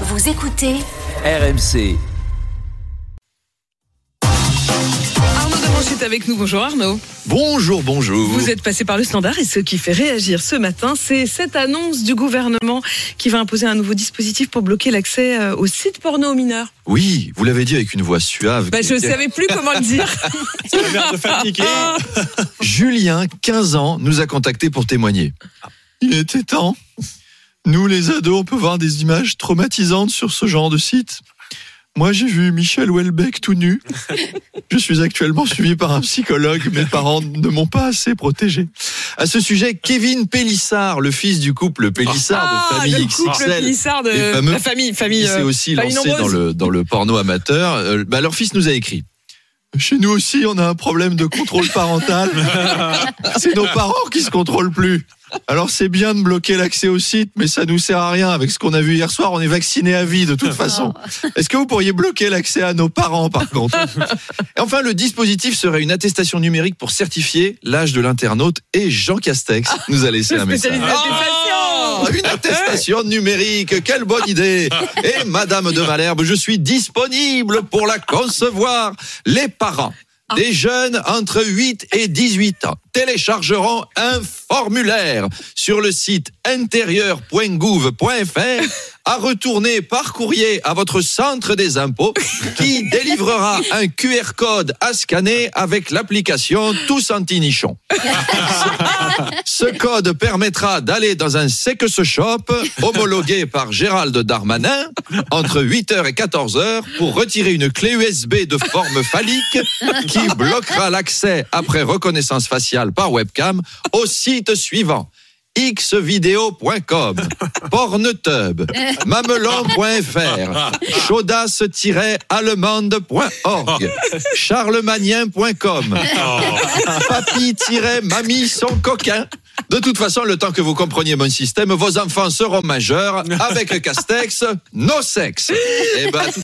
Vous écoutez RMC. Arnaud Demanche est avec nous. Bonjour Arnaud. Bonjour, bonjour. Vous êtes passé par le standard et ce qui fait réagir ce matin, c'est cette annonce du gouvernement qui va imposer un nouveau dispositif pour bloquer l'accès euh, aux sites porno aux mineurs. Oui, vous l'avez dit avec une voix suave. Bah, je ne savais plus comment le dire. Julien, 15 ans, nous a contacté pour témoigner. Il était temps. Nous, les ados, on peut voir des images traumatisantes sur ce genre de site. Moi, j'ai vu Michel Houellebecq tout nu. Je suis actuellement suivi par un psychologue. Mes parents ne m'ont pas assez protégé. À ce sujet, Kevin Pélissard, le fils du couple Pélissard de Ah, famille le couple XXL, Pélissard de fameux- la famille, famille, qui s'est euh, aussi famille lancé dans le, dans le porno amateur. Euh, bah, leur fils nous a écrit. Chez nous aussi, on a un problème de contrôle parental. C'est nos parents qui se contrôlent plus. Alors c'est bien de bloquer l'accès au site, mais ça nous sert à rien. Avec ce qu'on a vu hier soir, on est vacciné à vie de toute façon. Est-ce que vous pourriez bloquer l'accès à nos parents par contre? Et enfin, le dispositif serait une attestation numérique pour certifier l'âge de l'internaute. Et Jean Castex nous a laissé un message. Ah, une attestation numérique, quelle bonne idée Et Madame de Malherbe, je suis disponible pour la concevoir. Les parents des jeunes entre 8 et 18 ans téléchargeront un formulaire sur le site intérieur.gouv.fr à retourner par courrier à votre centre des impôts qui délivrera un QR code à scanner avec l'application Tous Anti-Nichon. Ce code permettra d'aller dans un sex shop homologué par Gérald Darmanin entre 8h et 14h pour retirer une clé USB de forme phallique qui bloquera l'accès après reconnaissance faciale par webcam au site suivant xvideo.com, pornetub, mamelon.fr, chaudasse-allemande.org, charlemagnien.com, papy-mamie son coquin. De toute façon, le temps que vous compreniez mon système, vos enfants seront majeurs avec Castex, no sexe. Eh ben,